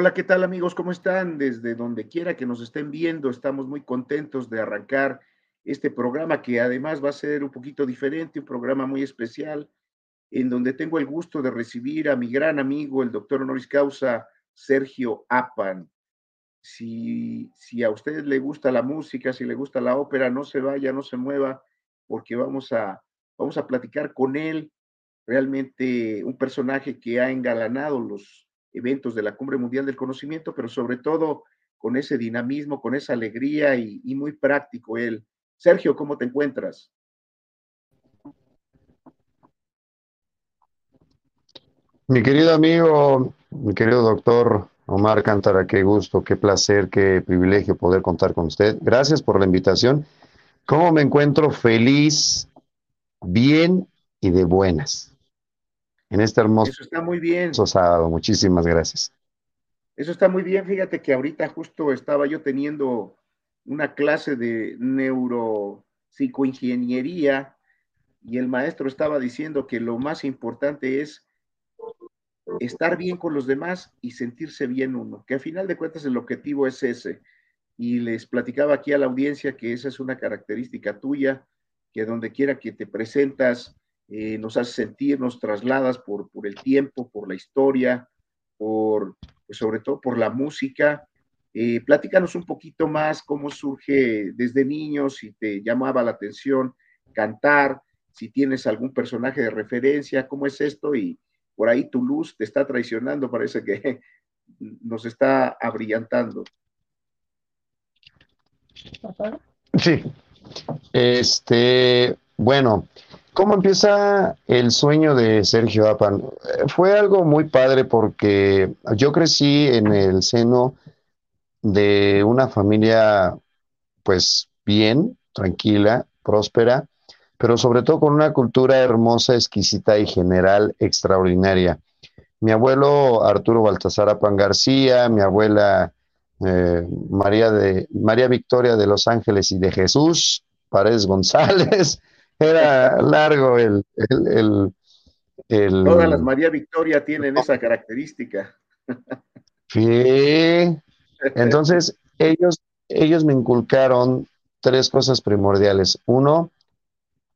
Hola, ¿qué tal amigos? ¿Cómo están? Desde donde quiera que nos estén viendo, estamos muy contentos de arrancar este programa que además va a ser un poquito diferente, un programa muy especial, en donde tengo el gusto de recibir a mi gran amigo, el doctor honoris causa Sergio Apan. Si, si a usted le gusta la música, si le gusta la ópera, no se vaya, no se mueva, porque vamos a, vamos a platicar con él, realmente un personaje que ha engalanado los eventos de la Cumbre Mundial del Conocimiento, pero sobre todo con ese dinamismo, con esa alegría y, muy práctico él. Sergio, ¿cómo te encuentras? Mi querido amigo, mi querido doctor Omar Cántara, qué gusto, qué placer, qué privilegio poder contar con usted. Gracias por la invitación. ¿Cómo me encuentro? Feliz, bien y de buenas en este hermoso Eso está muy bien. sábado. Muchísimas gracias. Eso está muy bien. Fíjate que ahorita justo estaba yo teniendo una clase de neuropsicoingeniería y el maestro estaba diciendo que lo más importante es estar bien con los demás y sentirse bien uno, que a final de cuentas el objetivo es ese. Y les platicaba aquí a la audiencia que esa es una característica tuya, que donde quiera que te presentas, eh, nos hace sentir, nos trasladas por, por el tiempo, por la historia, por, pues sobre todo por la música. Eh, platícanos un poquito más cómo surge desde niño, si te llamaba la atención cantar, si tienes algún personaje de referencia, cómo es esto y por ahí tu luz te está traicionando, parece que nos está abrillantando. Sí. Este, bueno, ¿Cómo empieza el sueño de Sergio Apan? Fue algo muy padre porque yo crecí en el seno de una familia, pues bien, tranquila, próspera, pero sobre todo con una cultura hermosa, exquisita y general extraordinaria. Mi abuelo Arturo Baltasar Apan García, mi abuela eh, María, de, María Victoria de Los Ángeles y de Jesús Paredes González, era largo el, el, el, Todas las María Victoria tienen esa característica. Sí. Entonces, ellos, ellos me inculcaron tres cosas primordiales. Uno,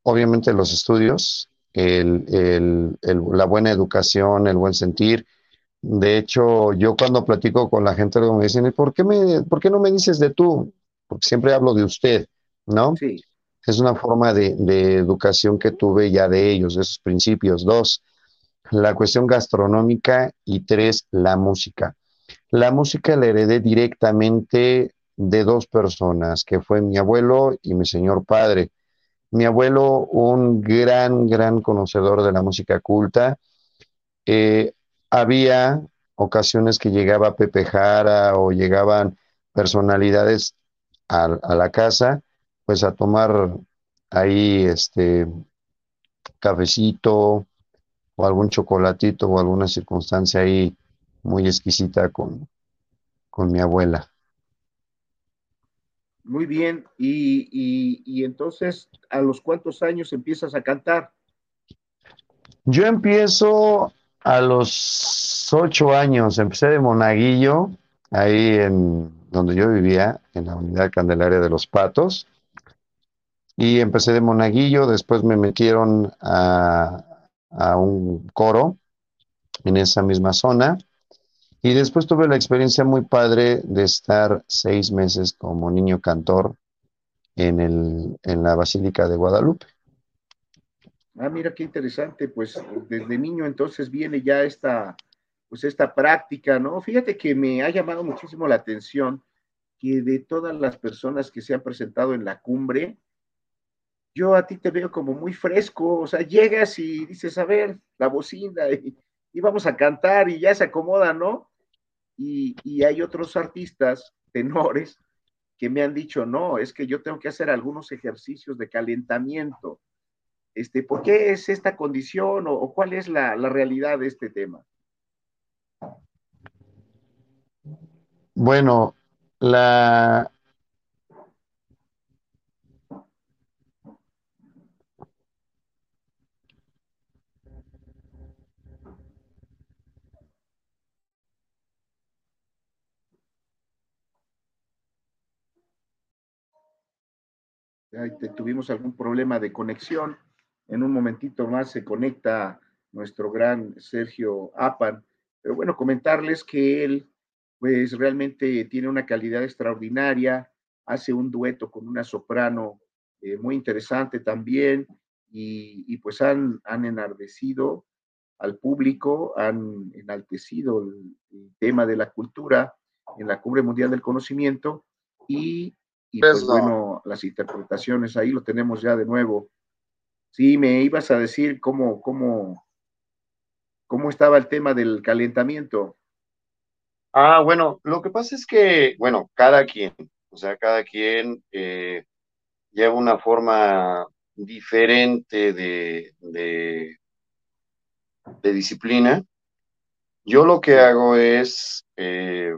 obviamente los estudios, el, la buena educación, el buen sentir. De hecho, yo cuando platico con la gente me dicen, ¿por qué, me, ¿por qué no me dices de tú? Porque siempre hablo de usted, ¿no? Sí es una forma de, educación que tuve ya de ellos, de esos principios. Dos, la cuestión gastronómica y tres, la música. La música la heredé directamente de dos personas, que fue mi abuelo y mi señor padre. Mi abuelo, un gran, gran conocedor de la música culta. Eh, había ocasiones que llegaba Pepe Jara o llegaban personalidades a la casa pues a tomar ahí este cafecito o algún chocolatito o alguna circunstancia ahí muy exquisita con, con mi abuela. Muy bien, y, entonces, ¿a los cuántos años empiezas a cantar? Yo empiezo a los ocho años, empecé de monaguillo, ahí en donde yo vivía, en la unidad Candelaria de los Patos, y empecé de monaguillo, después me metieron a, un coro en esa misma zona y después tuve la experiencia muy padre de estar seis meses como niño cantor en, el, en la Basílica de Guadalupe. Ah, mira qué interesante, pues desde niño entonces viene ya esta, pues esta práctica, ¿no? Fíjate que me ha llamado muchísimo la atención que de todas las personas que se han presentado en la cumbre, yo a ti te veo como muy fresco, o sea, llegas y dices, a ver, la bocina y, vamos a cantar y ya se acomoda, ¿no? Y, hay otros artistas, tenores, que me han dicho, no, es que yo tengo que hacer algunos ejercicios de calentamiento. Este, ¿Por qué es esta condición o, cuál es la realidad de este tema? Bueno, la, tuvimos algún problema de conexión. En un momentito más se conecta nuestro gran Sergio Apan. Pero bueno, comentarles que él, pues realmente tiene una calidad extraordinaria, hace un dueto con una soprano eh, muy interesante también, y, pues han, han enardecido al público, han enaltecido el, tema de la cultura en la Cumbre Mundial del Conocimiento y, pues bueno, las interpretaciones, ahí lo tenemos ya de nuevo. Sí, me ibas a decir cómo, cómo, cómo estaba el tema del calentamiento. Ah, bueno, lo que pasa es que, bueno, cada quien, o sea, cada quien eh, lleva una forma diferente de, de, disciplina. Yo lo que hago es eh,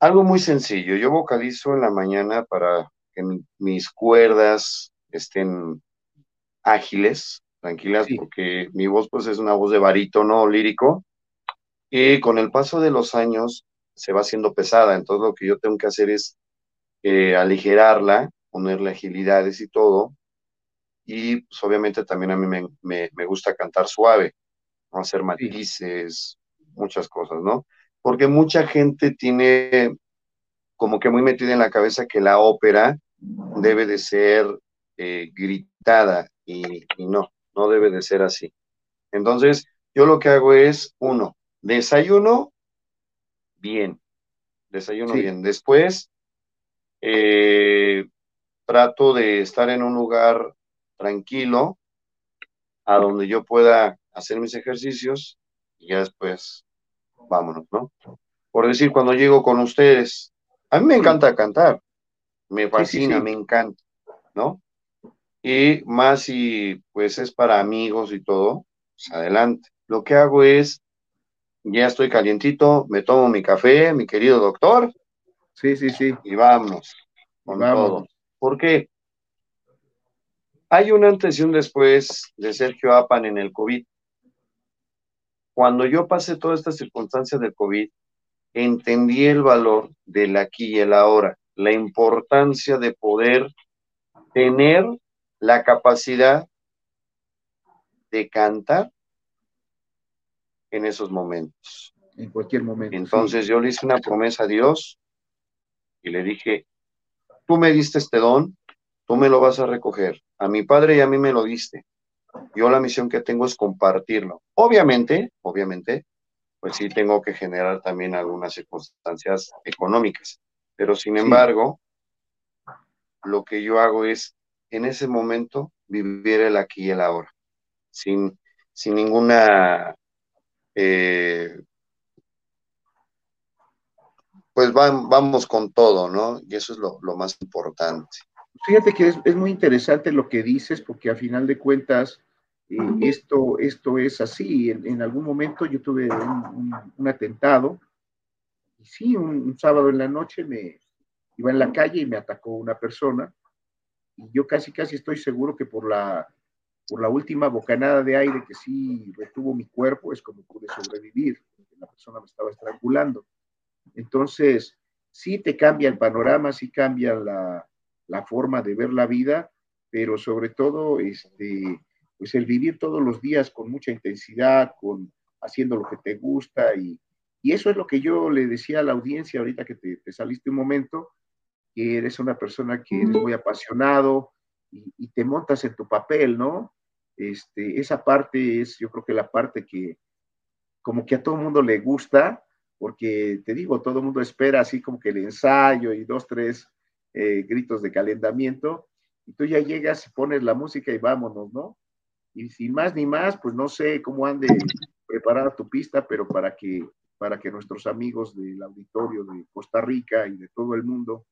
algo muy sencillo. Yo vocalizo en la mañana para que mis cuerdas estén ágiles, tranquilas, porque mi voz pues es una voz de barítono lírico y con el paso de los años se va haciendo pesada. Entonces lo que yo tengo que hacer es eh, aligerarla ponerle agilidades y todo. Y pues obviamente también a mí me, gusta cantar suave, ¿no? hacer matices, muchas cosas, ¿no? Porque mucha gente tiene como que muy metida en la cabeza que la ópera debe de ser eh, gritada y, no, no debe de ser así. Entonces, yo lo que hago es, uno, desayuno bien, desayuno bien. Después, eh, trato de estar en un lugar tranquilo, a donde yo pueda hacer mis ejercicios y ya después vámonos, ¿no? Por decir, cuando llego con ustedes, a mí me encanta cantar, me fascina, me encanta, ¿no? Y más si pues es para amigos y todo, pues adelante. Lo que hago es, ya estoy calientito, me tomo mi café, mi querido doctor. Sí, sí, sí. Y vamos, con todo. Porque hay un antes y un después de Sergio Apan en el COVID. Cuando yo pasé toda esta circunstancia del COVID, entendí el valor del aquí y el ahora, la importancia de poder tener la capacidad de cantar en esos momentos. En cualquier momento. Entonces yo le hice una promesa a Dios y le dije, tú me diste este don, tú me lo vas a recoger. A mi padre y a mí me lo diste. Yo la misión que tengo es compartirlo. Obviamente, obviamente, pues sí tengo que generar también algunas circunstancias económicas. Pero sin embargo, lo que yo hago es, en ese momento, vivir el aquí y el ahora, sin, sin ninguna eh, pues vamos con todo, ¿no? Y eso es lo, más importante. Fíjate que es, muy interesante lo que dices, porque a final de cuentas, eh, esto, esto es así. En, algún momento yo tuve un, atentado, y sí, un, sábado en la noche me iba en la calle y me atacó una persona, y yo casi, casi estoy seguro que por la, por la última bocanada de aire que sí retuvo mi cuerpo, es como pude sobrevivir, porque la persona me estaba estrangulando. Entonces, sí te cambia el panorama, sí cambia la, forma de ver la vida, pero sobre todo, este, pues el vivir todos los días con mucha intensidad, con haciendo lo que te gusta y, eso es lo que yo le decía a la audiencia ahorita que te, saliste un momento, que eres una persona que eres muy apasionado y, y, te montas en tu papel, ¿no? Este, esa parte es, yo creo que la parte que como que a todo mundo le gusta, porque te digo, todo el mundo espera así como que el ensayo y dos, tres eh, gritos de calentamiento, y tú ya llegas y pones la música y vámonos, ¿no? Y sin más ni más, pues no sé cómo ande preparada tu pista, pero para que, para que nuestros amigos del auditorio de Costa Rica y de todo el mundo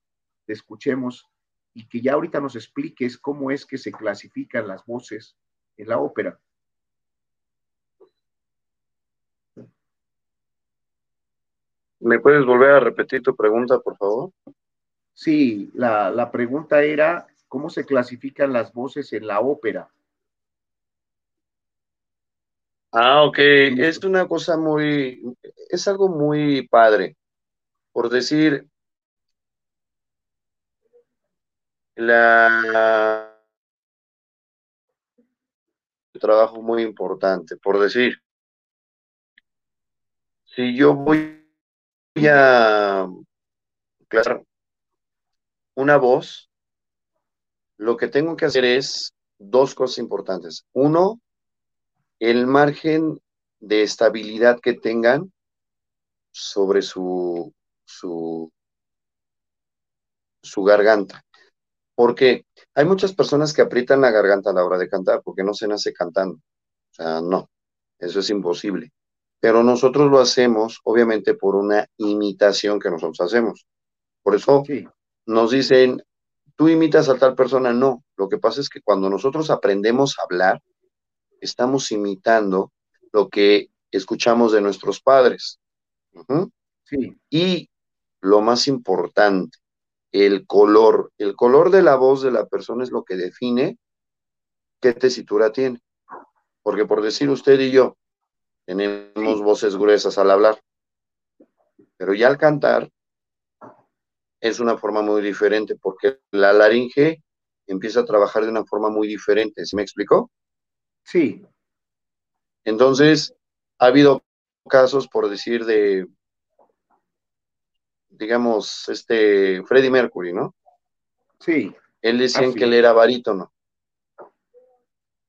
te escuchemos y que ya ahorita nos expliques cómo es que se clasifican las voces en la ópera. ¿Me puedes volver a repetir tu pregunta, por favor? Sí, la, pregunta era, ¿cómo se clasifican las voces en la ópera? Ah, ok, es una cosa muy, es algo muy padre. Por decir, la trabajo muy importante, por decir, si yo voy a claro, una voz, lo que tengo que hacer es dos cosas importantes. Uno, el margen de estabilidad que tengan sobre su, su, garganta. Porque hay muchas personas que aprietan la garganta a la hora de cantar porque no se nace cantando. O sea, no, eso es imposible. Pero nosotros lo hacemos, obviamente, por una imitación que nosotros hacemos. Por eso nos dicen, tú imitas a tal persona. No, lo que pasa es que cuando nosotros aprendemos a hablar, estamos imitando lo que escuchamos de nuestros padres. Y lo más importante, el color. El color de la voz de la persona es lo que define qué tesitura tiene. Porque por decir usted y yo, tenemos voces gruesas al hablar, pero ya al cantar es una forma muy diferente porque la laringe empieza a trabajar de una forma muy diferente. ¿Se me explicó? Sí. Entonces, ha habido casos, por decir, de, digamos, este, Freddie Mercury, ¿no? Sí. Él decía que él era barítono.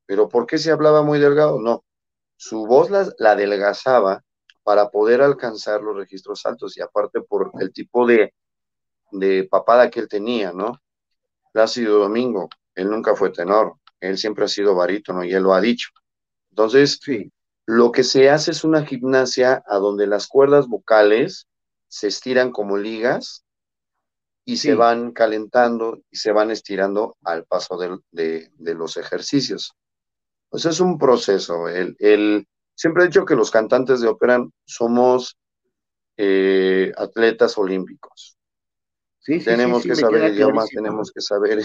Pero ¿por qué se hablaba muy delgado? No. Su voz la, la adelgazaba para poder alcanzar los registros altos y aparte por el tipo de, de papada que él tenía, ¿no? Plácido Domingo, él nunca fue tenor, él siempre ha sido barítono y él lo ha dicho. Entonces, sí. lo que se hace es una gimnasia a donde las cuerdas vocales se estiran como ligas y se van calentando y se van estirando al paso de, los ejercicios. Pues es un proceso. El, siempre he dicho que los cantantes de ópera somos eh, atletas olímpicos. Tenemos que saber idiomas, tenemos que saber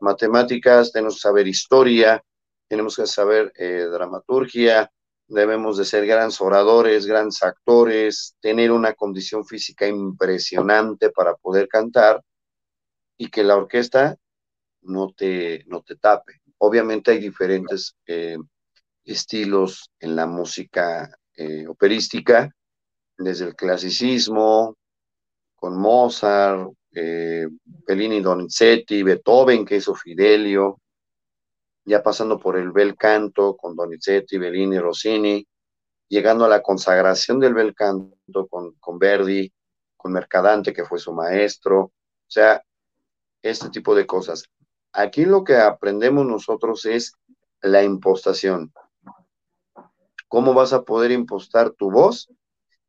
matemáticas, tenemos que saber historia, tenemos que saber eh, dramaturgia, debemos de ser grandes oradores, grandes actores, tener una condición física impresionante para poder cantar y que la orquesta no te, no te tape. Obviamente hay diferentes eh, estilos en la música eh, operística, desde el clasicismo, con Mozart, eh, Bellini Donizetti, Beethoven, que hizo Fidelio, ya pasando por el bel canto con Donizetti, Bellini, Rossini, llegando a la consagración del bel canto con, con Verdi, con Mercadante, que fue su maestro, o sea, este tipo de cosas. Aquí lo que aprendemos nosotros es la impostación. ¿Cómo vas a poder impostar tu voz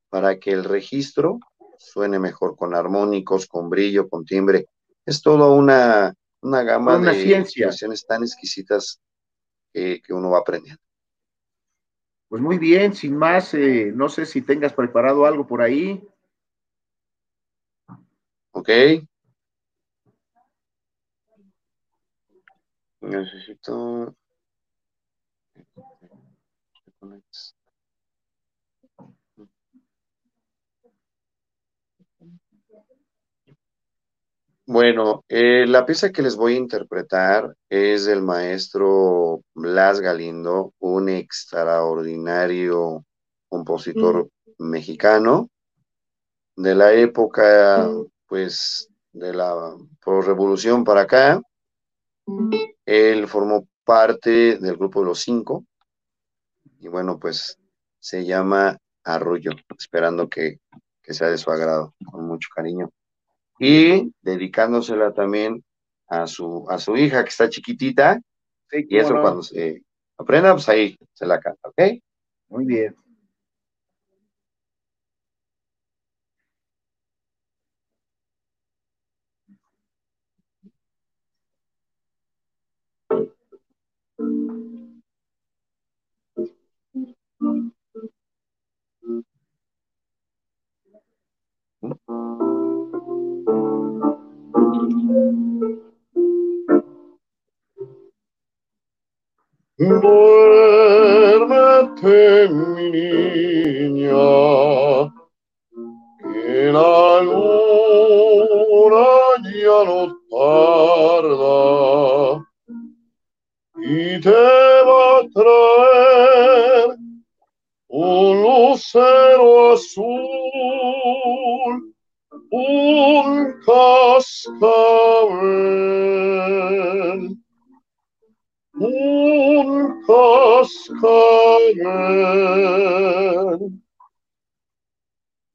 para que el registro suene mejor con armónicos, con brillo, con timbre? Es toda una, una gama de ciencia. tan exquisitas que uno va aprendiendo. Pues muy bien, sin más, eh, no sé si tengas preparado algo por ahí. Ok. Necesito... Bueno, eh, la pieza que les voy a interpretar es del maestro Blas Galindo, un extraordinario compositor mexicano de la época, pues, de la revolución para acá. Él formó parte del grupo de los cinco y bueno, pues se llama Arrullo, esperando que sea de su agrado, con mucho cariño y dedicándosela también a su, a su hija que está chiquitita. y eso cuando se aprenda, pues ahí se la canta, ¿ok? Muy bien. Duérmete, mi niña, que la luna ya no tarda y te va a traer un lucero azul, un cascabel, un cascabel.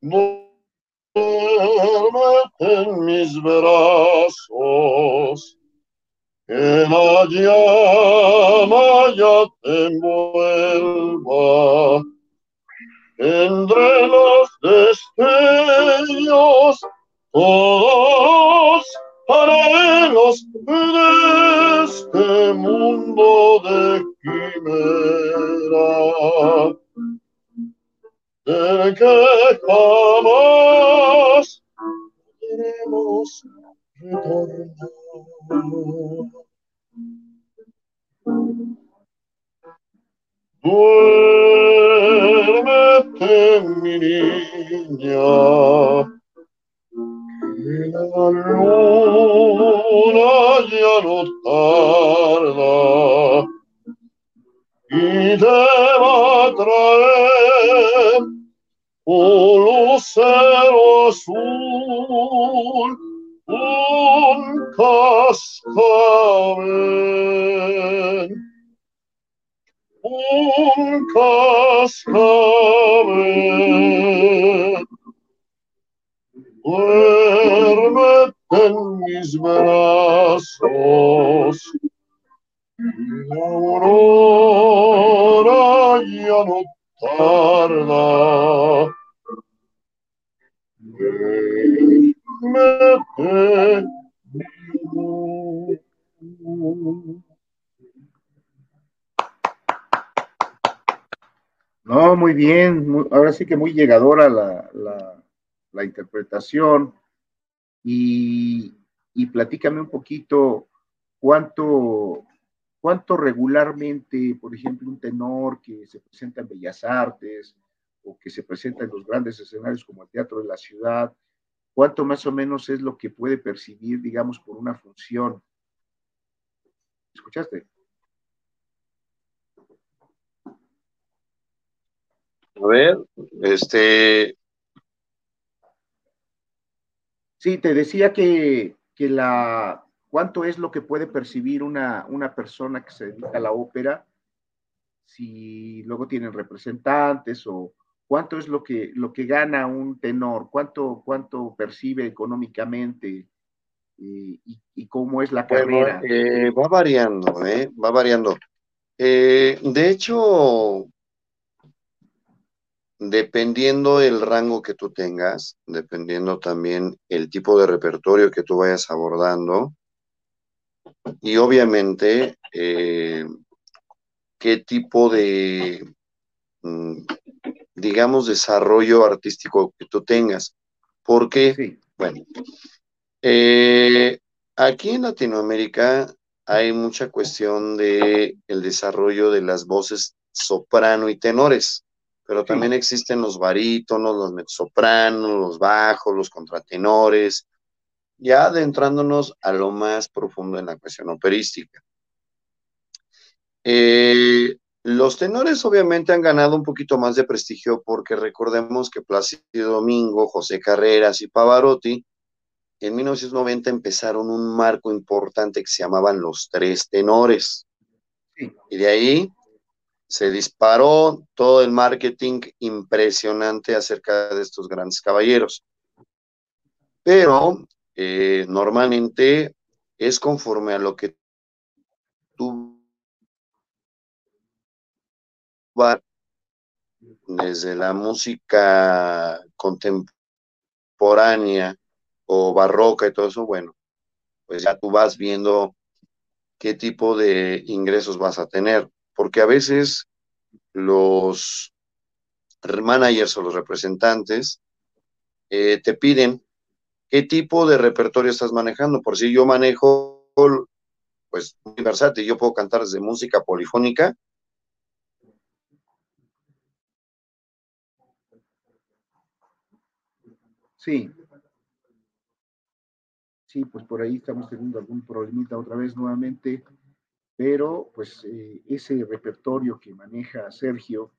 Duérmete en mis brazos, que la llama ya te envuelva. Entre los destellos todos paralelos de este mundo de quimera del que jamás podremos retornar. Duérmete, mi niña, que la luna ya no tarda. Y te va a traer un lucero azul, un cascabel un cascabel. Duérmete en mis brazos, la aurora ya no tarda. Duérmete, No, muy bien, ahora sí que muy llegadora la, la- la interpretación. Y, y platícame un poquito cuánto, cuánto regularmente, por ejemplo, un tenor que se presenta en Bellas Artes o que se presenta en los grandes escenarios como el Teatro de la Ciudad, cuánto más o menos es lo que puede percibir, digamos, por una función. ¿Escuchaste? A ver, este, Sí, te decía que, que la, cuánto es lo que puede percibir una, una persona que se dedica a la ópera, si luego tienen representantes o cuánto es lo que, lo que gana un tenor, cuánto, cuánto percibe económicamente y, y- y cómo es la bueno, carrera. eh, va variando, ¿eh? Va variando. Eh, de hecho, dependiendo el rango que tú tengas, dependiendo también el tipo de repertorio que tú vayas abordando, y obviamente eh, qué tipo de, mm, digamos, desarrollo artístico que tú tengas. Porque, Sí, bueno, eh, aquí en Latinoamérica hay mucha cuestión de el desarrollo de las voces soprano y tenores, pero también existen los barítonos, los mezzosopranos, los bajos, los contratenores, ya adentrándonos a lo más profundo en la cuestión operística. Eh, los tenores obviamente han ganado un poquito más de prestigio porque recordemos que Plácido Domingo, José Carreras y Pavarotti en 1990 empezaron un marco importante que se llamaban los tres tenores. sí, Y de ahí se disparó todo el marketing impresionante acerca de estos grandes caballeros. Pero eh, normalmente es conforme a lo que tú vas desde la música contemporánea o barroca y todo eso, bueno, pues ya tú vas viendo qué tipo de ingresos vas a tener, porque a veces los managers o los representantes eh, te piden qué tipo de repertorio estás manejando, por si yo manejo, pues, muy versátil, yo puedo cantar desde música polifónica. Sí. Sí, pues por ahí estamos teniendo algún problemita otra vez nuevamente, pero pues eh, ese repertorio que maneja Sergio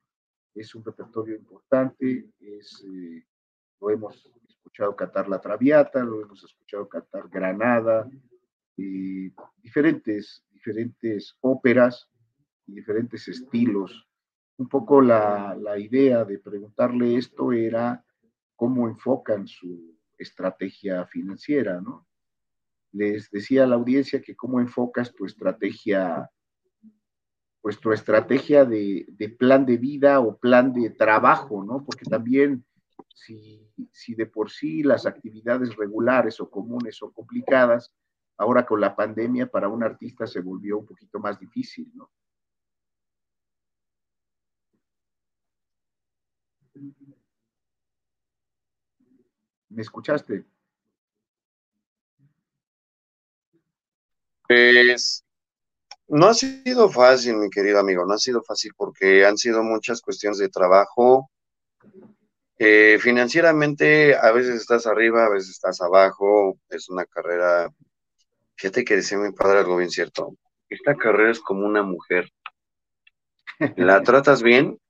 es un repertorio importante, eh, lo hemos escuchado cantar La Traviata, lo hemos escuchado cantar Granada, diferentes, diferentes óperas y diferentes estilos. Un poco la, la idea de preguntarle esto era cómo enfocan su estrategia financiera, ¿no? Les decía a la audiencia que cómo enfocas tu estrategia, pues tu estrategia de, plan de vida o plan de trabajo, ¿no? Porque también si, si de por sí las actividades regulares o comunes son complicadas, ahora con la pandemia para un artista se volvió un poquito más difícil, ¿no? ¿Me escuchaste? Pues no ha sido fácil, mi querido amigo, no ha sido fácil porque han sido muchas cuestiones de trabajo. Eh, financieramente a veces estás arriba, a veces estás abajo, es una carrera, fíjate que decía mi padre algo bien cierto, esta carrera es como una mujer, ¿la tratas bien?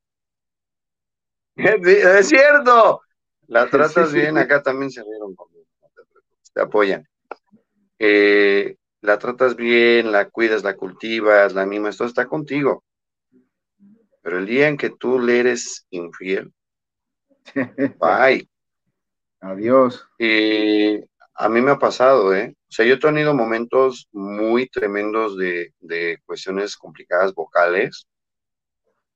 es cierto, la tratas bien, acá también se vieron conmigo, te apoyan. Eh, la tratas bien, la cuidas, la cultivas, la mimas, todo está contigo. Pero el día en que tú le eres infiel, bye. Adiós. Y a mí me ha pasado, ¿eh? O sea, yo he tenido momentos muy tremendos de, cuestiones complicadas vocales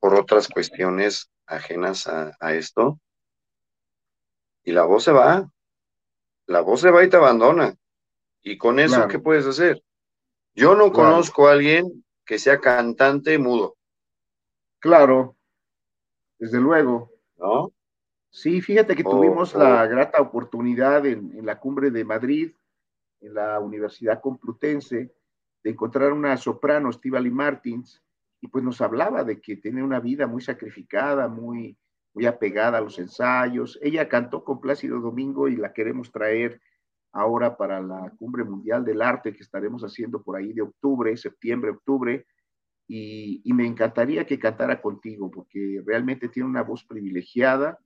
por otras cuestiones ajenas a, esto. Y la voz se va. La voz se va y te abandona. Y con eso, ¿qué puedes hacer? Yo no conozco a alguien que sea cantante mudo. Claro, desde luego. ¿No? Sí, fíjate que tuvimos la grata oportunidad en, la cumbre de Madrid, en la Universidad Complutense, de encontrar una soprano, Stivali Martins, y pues nos hablaba de que tiene una vida muy sacrificada, muy, muy apegada a los ensayos. Ella cantó con Plácido Domingo y la queremos traer ahora para la Cumbre Mundial del Arte que estaremos haciendo por ahí de octubre, septiembre, octubre, y, me encantaría que cantara contigo, porque realmente tiene una voz privilegiada,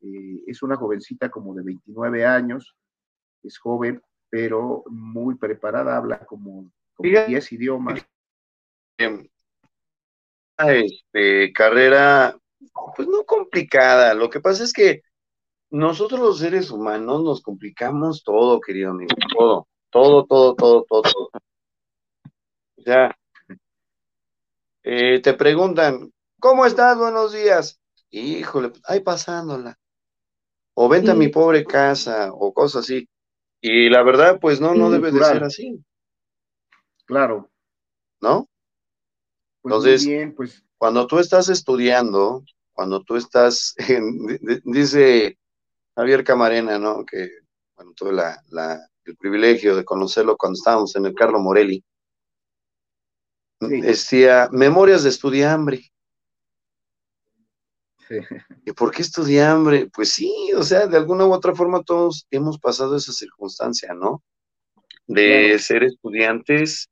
eh, es una jovencita como de 29 años, es joven, pero muy preparada, habla como, como 10 idiomas. Este, carrera, pues no complicada, lo que pasa es que nosotros los seres humanos nos complicamos todo, querido amigo, todo, todo, todo, todo, todo. O sea, eh, te preguntan, ¿cómo estás? Buenos días. Híjole, ahí pasándola. O vente a mi pobre casa, o cosas así. Y la verdad, pues no, no debe de ser así. Claro. ¿No? Pues Entonces, bien, pues. cuando tú estás estudiando, cuando tú estás, dice Javier Camarena, ¿no? Que, bueno, tuve la, el privilegio de conocerlo cuando estábamos en el Carlo Morelli. Decía, Memorias de Estudiambre. Sí. ¿Y por qué estudiambre? Pues sí, o sea, de alguna u otra forma todos hemos pasado esa circunstancia, ¿no? De ser estudiantes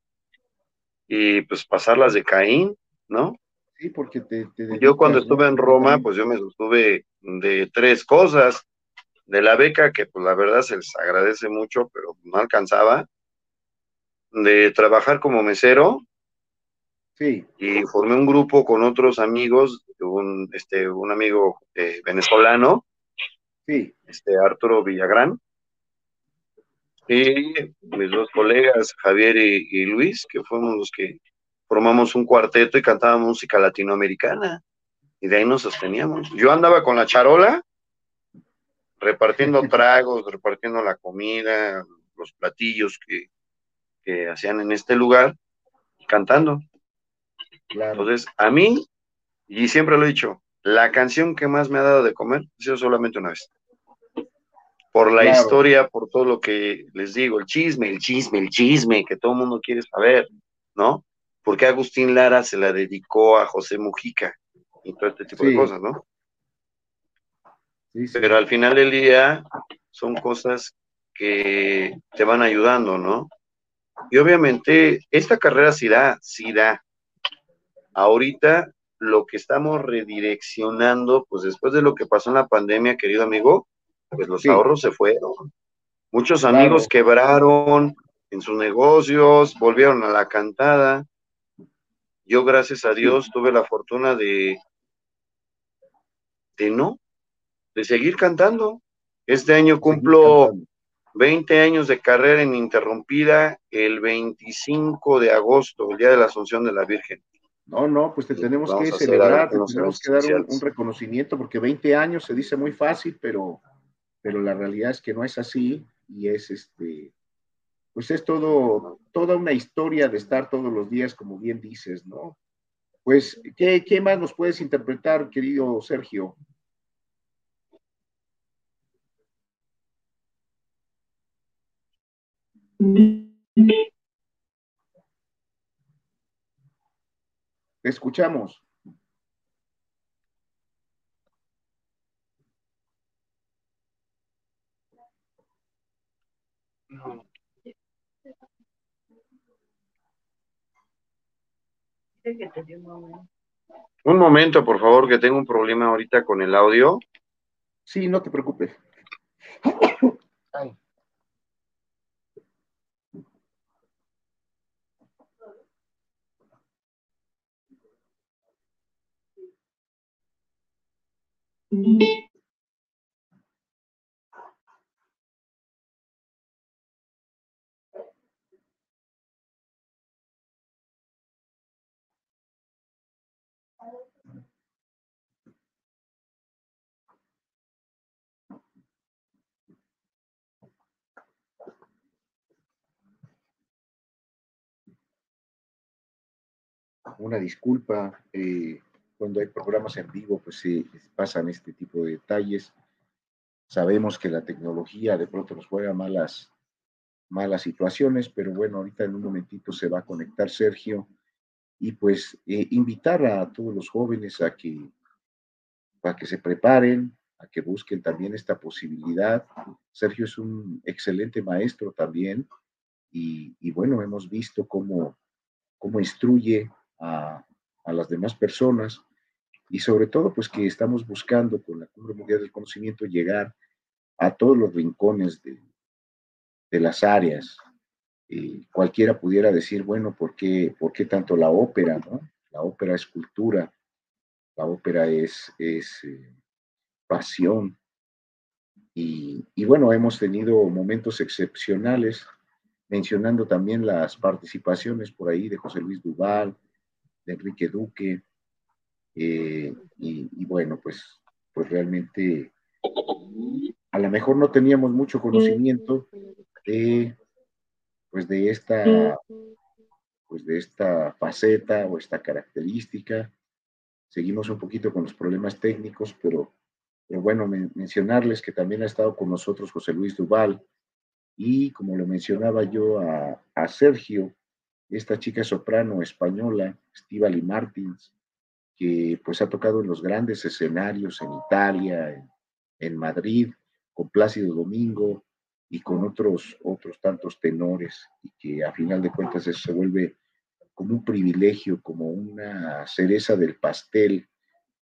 y pues pasarlas de Caín, ¿no? Sí, porque te, yo cuando estuve en Roma, pues yo me sostuve de tres cosas de la beca, que pues la verdad se les agradece mucho, pero no alcanzaba, de trabajar como mesero. Sí. Y formé un grupo con otros amigos, un, este, un amigo eh, venezolano, sí. este Arturo Villagrán, y mis dos colegas, Javier y, Luis, que fuimos los que formamos un cuarteto y cantábamos música latinoamericana. Y de ahí nos sosteníamos. Yo andaba con la charola repartiendo tragos, repartiendo la comida, los platillos que, hacían en este lugar, cantando. Entonces, a mí, y siempre lo he dicho, la canción que más me ha dado de comer ha sido solamente una vez. Por la historia, por todo lo que les digo, el chisme, el chisme, el chisme, que todo el mundo quiere saber, ¿no? Porque Agustín Lara se la dedicó a José Mujica y todo este tipo de cosas, ¿no? Pero al final del día son cosas que te van ayudando, ¿no? Y obviamente esta carrera sí da, sí da. Ahorita lo que estamos redireccionando, pues después de lo que pasó en la pandemia, querido amigo, pues los ahorros se fueron. Muchos amigos quebraron en sus negocios, volvieron a la cantada. Yo, gracias a Dios, tuve la fortuna de, de no, de seguir cantando. Este año cumplo 20 años de carrera ininterrumpida el 25 de agosto, el día de la Asunción de la Virgen. No, no, pues te tenemos que celebrar, te tenemos que dar un, reconocimiento, porque 20 años se dice muy fácil, pero, pero la realidad es que no es así y es este, pues es todo, toda una historia de estar todos los días, como bien dices, ¿no? Pues, ¿qué, qué más nos puedes interpretar, querido Sergio? Te escuchamos. Un momento, por favor, que tengo un problema ahorita con el audio. Sí, no te preocupes. Una disculpa. Eh, cuando hay programas en vivo, pues sí, pasan este tipo de detalles. Sabemos que la tecnología de pronto nos juega malas, malas situaciones, pero bueno, ahorita en un momentito se va a conectar Sergio y pues eh, invitar a todos los jóvenes a que, a que se preparen, a que busquen también esta posibilidad. Sergio es un excelente maestro también y, y bueno, hemos visto cómo, cómo instruye a, a las demás personas y sobre todo pues que estamos buscando con la Cumbre Mundial del Conocimiento llegar a todos los rincones de, de las áreas. y cualquiera pudiera decir, bueno, ¿por qué, ¿por qué tanto la ópera? No? La ópera es cultura, la ópera es, es eh, pasión. Y, y, bueno, hemos tenido momentos excepcionales, mencionando también las participaciones por ahí de José Luis Duval, de Enrique Duque, eh, y, bueno, pues, pues realmente a lo mejor no teníamos mucho conocimiento de, pues de esta, pues de esta faceta o esta característica. Seguimos un poquito con los problemas técnicos, pero, pero bueno, mencionarles que también ha estado con nosotros José Luis Duval y como lo mencionaba yo a, a Sergio, esta chica soprano española, Estivali Martins, que pues ha tocado en los grandes escenarios en Italia, en, Madrid, con Plácido Domingo y con otros, otros tantos tenores, y que a final de cuentas eso se vuelve como un privilegio, como una cereza del pastel,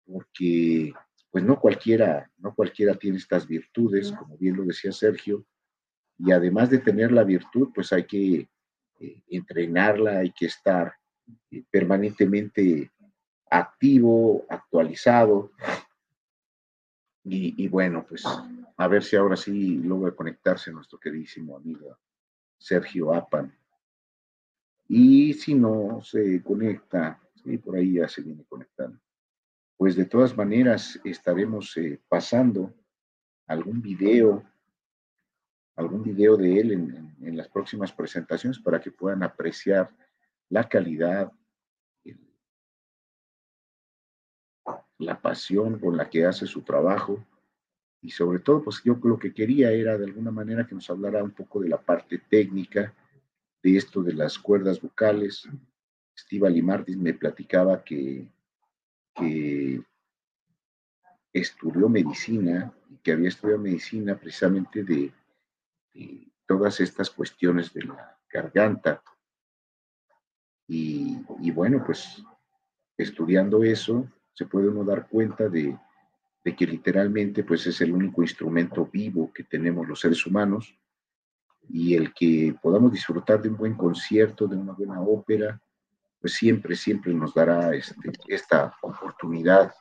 porque pues no cualquiera, no cualquiera tiene estas virtudes, como bien lo decía Sergio, y además de tener la virtud, pues hay que eh, entrenarla, hay que estar eh, permanentemente activo, actualizado. Y, bueno, pues a ver si ahora sí logra conectarse nuestro queridísimo amigo Sergio Apan. Y si no se conecta, sí, por ahí ya se viene conectando. Pues de todas maneras estaremos eh, pasando algún video, algún video de él en, en las próximas presentaciones para que puedan apreciar la calidad, la pasión con la que hace su trabajo y sobre todo, pues yo lo que quería era de alguna manera que nos hablara un poco de la parte técnica de esto de las cuerdas vocales. Steve Martins me platicaba que, estudió medicina y que había estudiado medicina precisamente de, todas estas cuestiones de la garganta. Y, bueno, pues estudiando eso, se puede uno dar cuenta de, que literalmente pues es el único instrumento vivo que tenemos los seres humanos y el que podamos disfrutar de un buen concierto, de una buena ópera, pues siempre, siempre nos dará este, esta oportunidad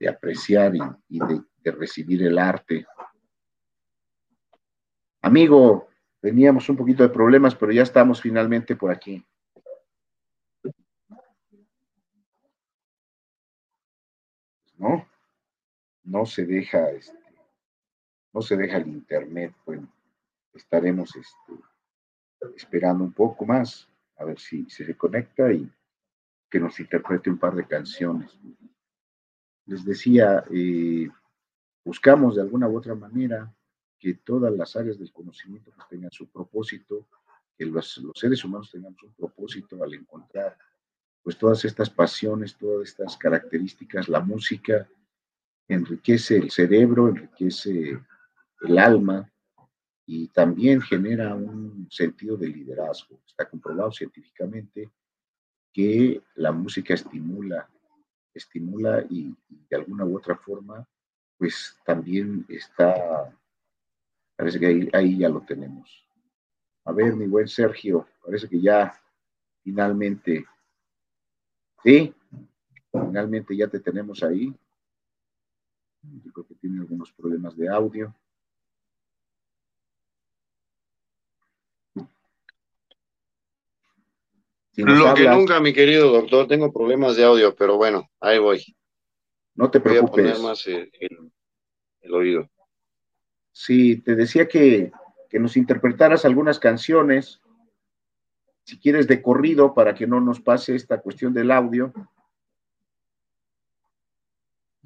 de apreciar y, de recibir el arte. Amigo, teníamos un poquito de problemas, pero ya estamos finalmente por aquí. ¿No? No se deja, este, no se deja el internet, bueno, estaremos este, esperando un poco más, a ver si se conecta y que nos interprete un par de canciones. Les decía, eh, buscamos de alguna u otra manera que todas las áreas del conocimiento pues, tengan su propósito, que los, seres humanos tengamos un propósito al encontrar pues todas estas pasiones, todas estas características, la música enriquece el cerebro, enriquece el alma y también genera un sentido de liderazgo. Está comprobado científicamente que la música estimula, estimula y de alguna u otra forma pues también está, parece que ahí, ya lo tenemos. A ver, mi buen Sergio, parece que ya finalmente, sí, finalmente ya te tenemos ahí. Yo creo que tiene algunos problemas de audio. Lo que nunca, mi querido doctor, tengo problemas de audio, pero bueno, ahí voy. No te preocupes. Voy a poner más el, oído. Sí, te decía que, que nos interpretaras algunas canciones, si quieres de corrido, para que no nos pase esta cuestión del audio.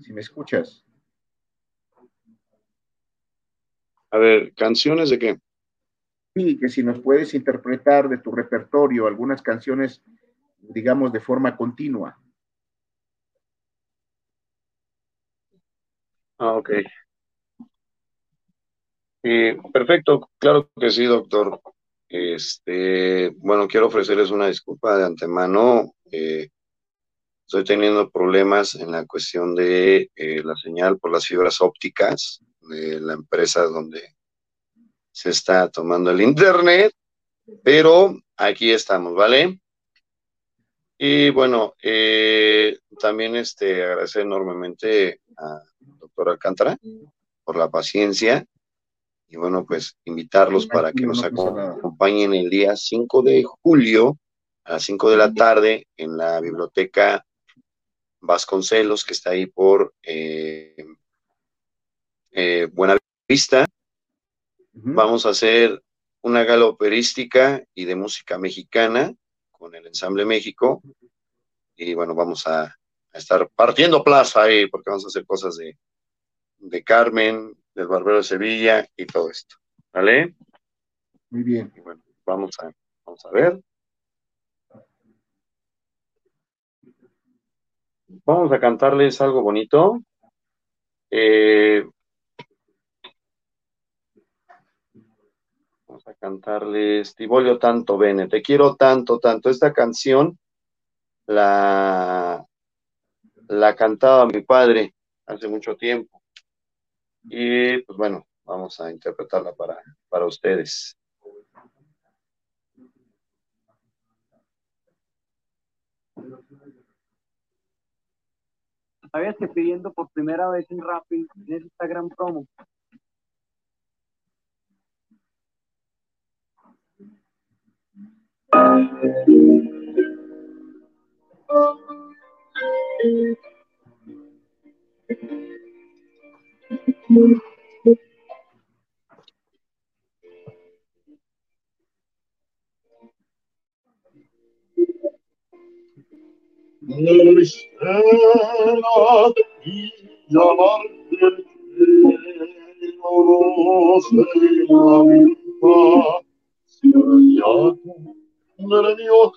Si me escuchas. A ver, ¿canciones de qué? Sí, que si nos puedes interpretar de tu repertorio algunas canciones, digamos, de forma continua. Ah, ok. Eh, perfecto, claro que sí, doctor. Este, bueno, quiero ofrecerles una disculpa de antemano. Eh, estoy teniendo problemas en la cuestión de eh, la señal por las fibras ópticas de la empresa donde se está tomando el internet, pero aquí estamos, ¿vale? Y bueno, también este, agradecer enormemente a doctor Alcántara, por la paciencia. Y bueno, pues invitarlos para que nos acompañen el día 5 de julio a las 5 de la tarde en la biblioteca Vasconcelos, que está ahí por eh, eh, Buena Vista. Vamos a hacer una gala operística y de música mexicana con el Ensamble México. Y bueno, vamos a, a estar partiendo plaza ahí porque vamos a hacer cosas de, de Carmen, del Barbero de Sevilla y todo esto. ¿Vale? Muy bien. bueno, vamos a, vamos a ver. Vamos a cantarles algo bonito. Eh, vamos a cantarles Ti voglio tanto bene, te quiero tanto, tanto. Esta canción la, la cantaba mi padre hace mucho tiempo. Y pues bueno, vamos a interpretarla para, para ustedes. Sabías que pidiendo por primera vez en Rappi en Instagram promo. Müşterak yanar dökün onu selamita Siyakların yok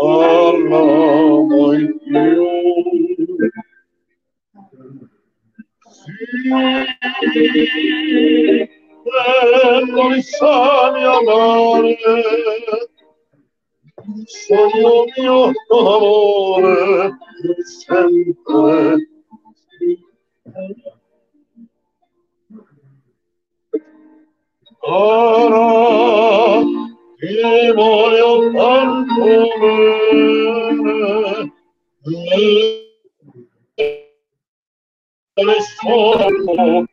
our love with. Sì, amare, sogno mio amore, sempre. Ora, ti voglio tanto bene, nel solo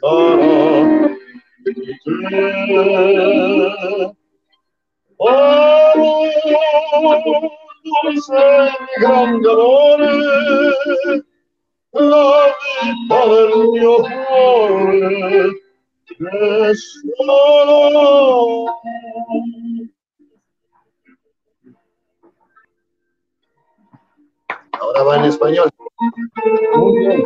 cara di te. Oh, tu sei grande amore, la vita del mio cuore, Ahora va en español. Muy bien.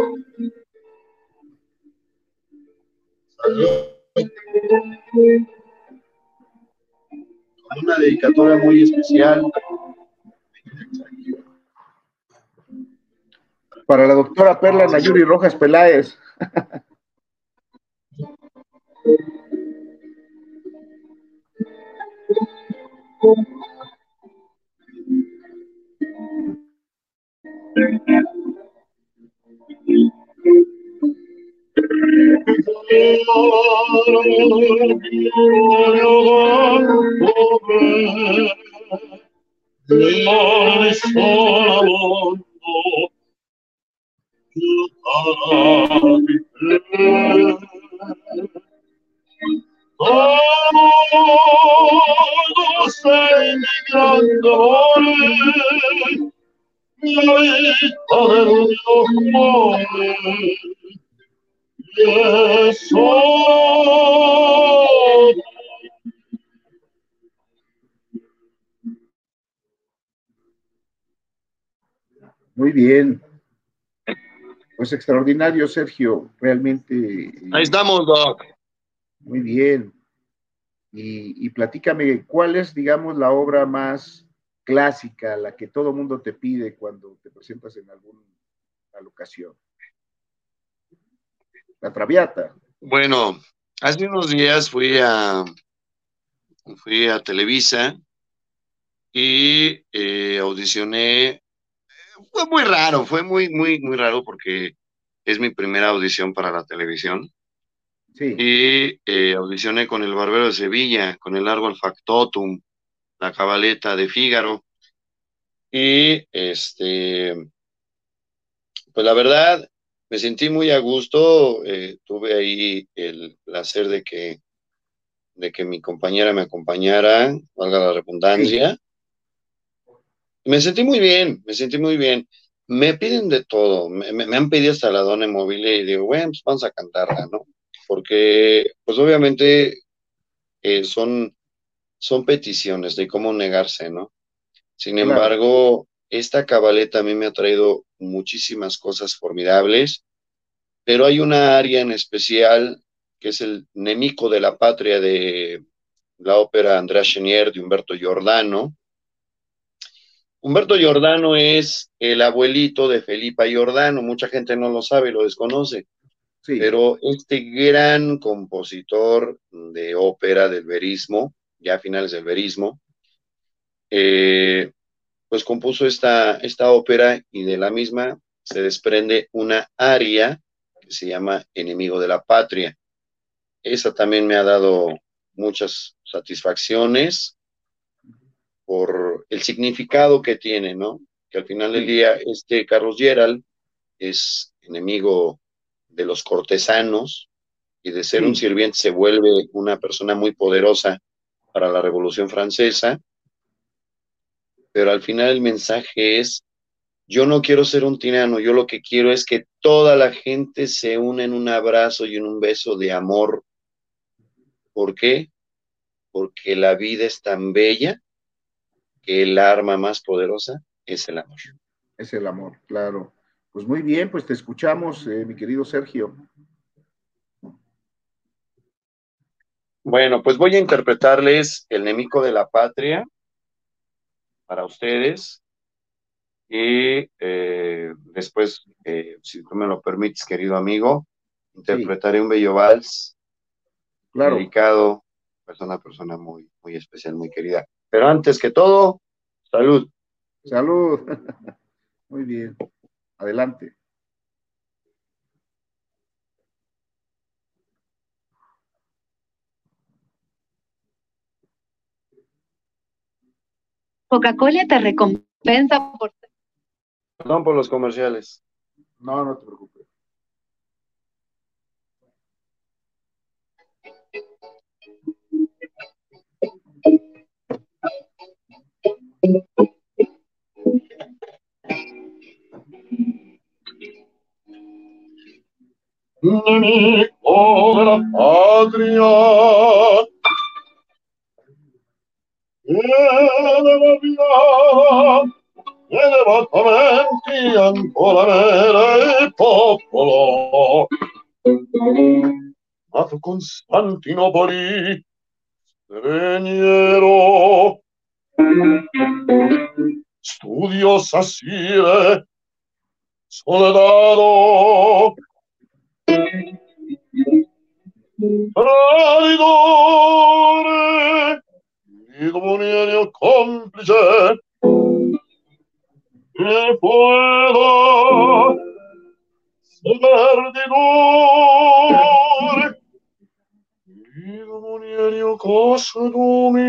Con una dedicatoria muy especial. Para la doctora Perla Nayuri Rojas Peláez. Todo grande amore, la è solo Muy bien. Pues extraordinario, Sergio. Realmente. Ahí estamos, Doc. Muy bien. Y, platícame, ¿cuál es, digamos, la obra más clásica, la que todo mundo te pide cuando te presentas en alguna locación? La Traviata. Bueno, hace unos días fui a fui a Televisa y eh, audicioné. Fue muy raro, fue muy, muy, muy raro porque es mi primera audición para la televisión. Sí. Y eh, audicioné con el Barbero de Sevilla, con el Largo Factotum, la Cabaleta de Fígaro. Y este, pues la verdad, me sentí muy a gusto. eh, tuve ahí el placer de que, de que mi compañera me acompañara, valga la redundancia. Me sentí muy bien, me sentí muy bien. Me piden de todo, me, me- me han pedido hasta la dona móvil y digo, bueno, pues vamos a cantarla, ¿no? Porque, pues obviamente eh, son, son peticiones de cómo negarse, ¿no? Sin Claro. embargo, esta cabaleta a mí me ha traído muchísimas cosas formidables, pero hay una área en especial que es el Nemico de la Patria de la ópera Andrea Chenier de Humberto Giordano. Humberto Giordano es el abuelito de Felipa Giordano, mucha gente no lo sabe, lo desconoce, Sí. pero este gran compositor de ópera del verismo, ya a finales del verismo, eh, pues compuso esta, esta ópera y de la misma se desprende una aria que se llama Enemigo de la Patria. Esa también me ha dado muchas satisfacciones por el significado que tiene, ¿no? Que al final del día este Carlos Gerald es enemigo de los cortesanos y de ser Sí. un sirviente se vuelve una persona muy poderosa para la Revolución Francesa, pero al final el mensaje es yo no quiero ser un tirano, yo lo que quiero es que toda la gente se una en un abrazo y en un beso de amor. ¿Por qué? Porque la vida es tan bella que el arma más poderosa es el amor. Es el amor, claro. Pues muy bien, pues te escuchamos, eh, mi querido Sergio. Bueno, pues voy a interpretarles El enemigo de la patria para ustedes. Y eh, después, eh, si tú me lo permites, querido amigo, interpretaré un bello vals. Claro. Dedicado, a una persona muy, muy especial, muy querida. Pero antes que todo, salud. Salud. Muy bien. Adelante. Coca-Cola te recompensa por Perdón por los comerciales. No, no te preocupes. nemico della patria. va via elevatamente ancora mere il popolo. Ma fu Costantinopoli straniero studio sassire soledado Traidore, mi comunione complice, e puedo saber di dolore, mi comunione costumi.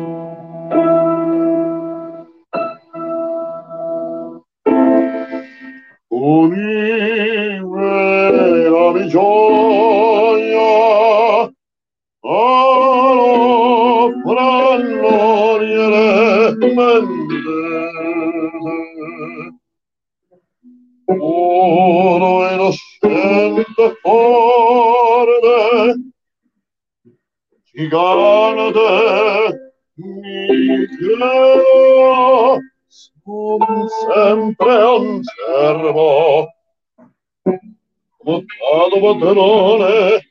sempre un servo. Buttato padrone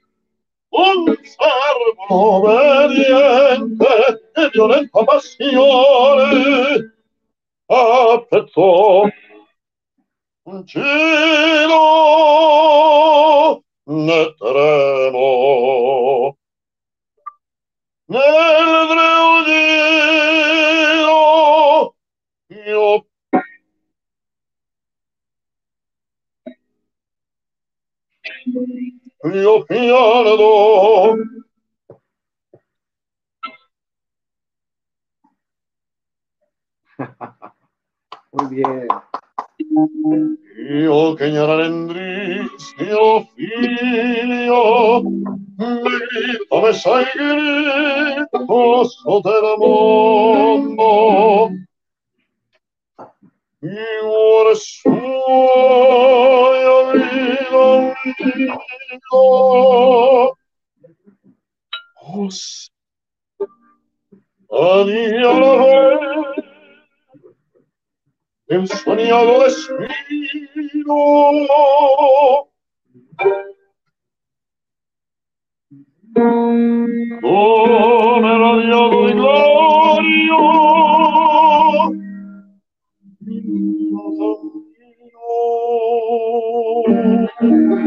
un servo obbediente e violenta passione. Apprezzò un cielo ne tremo nel dreudino io io piango Muy bien. Io che ignorandris, io figlio, come sai grito sotto il mondo, io ora suo, io vivo os, adia el soñado destino. Come radiato di gloria, mio cammino. la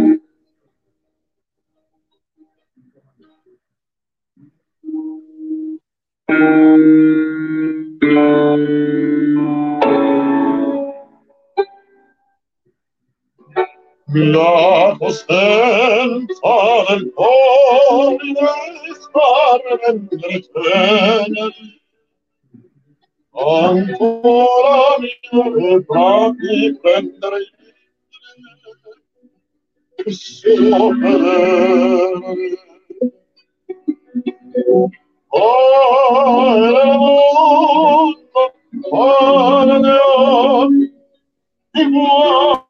innocenta a polvere sparventretene. Ancora mi dove bracci prendere il sopere. Oh, era molto, oh, era molto,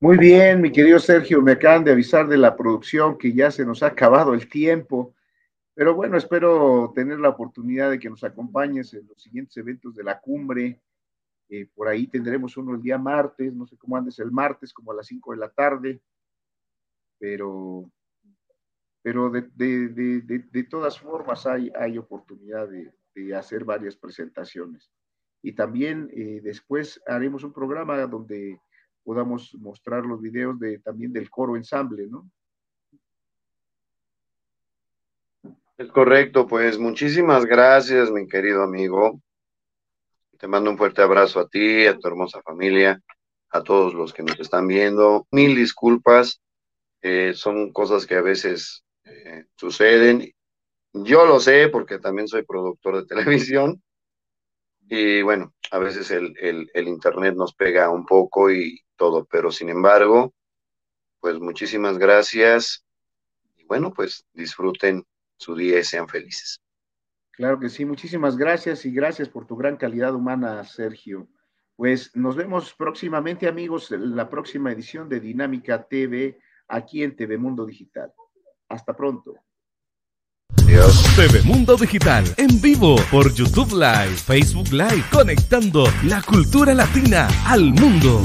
Muy bien, mi querido Sergio, me acaban de avisar de la producción que ya se nos ha acabado el tiempo, pero bueno, espero tener la oportunidad de que nos acompañes en los siguientes eventos de la cumbre. Eh, por ahí tendremos uno el día martes, no sé cómo andes el martes, como a las 5 de la tarde, pero, pero de, de, de, de todas formas hay, hay oportunidad de, hacer varias presentaciones. Y también eh, después haremos un programa donde podamos mostrar los videos de, también del coro ensamble, ¿no? Es correcto, pues muchísimas gracias, mi querido amigo. Te mando un fuerte abrazo a ti, a tu hermosa familia, a todos los que nos están viendo. Mil disculpas, eh, son cosas que a veces eh, suceden. Yo lo sé porque también soy productor de televisión. Y bueno, a veces el, el, el internet nos pega un poco y, todo, pero sin embargo, pues muchísimas gracias y bueno, pues disfruten su día y sean felices. Claro que sí, muchísimas gracias y gracias por tu gran calidad humana, Sergio. Pues nos vemos próximamente, amigos, en la próxima edición de Dinámica TV aquí en TV Mundo Digital. Hasta pronto. Adiós. TV Mundo Digital en vivo por YouTube Live, Facebook Live, conectando la cultura latina al mundo.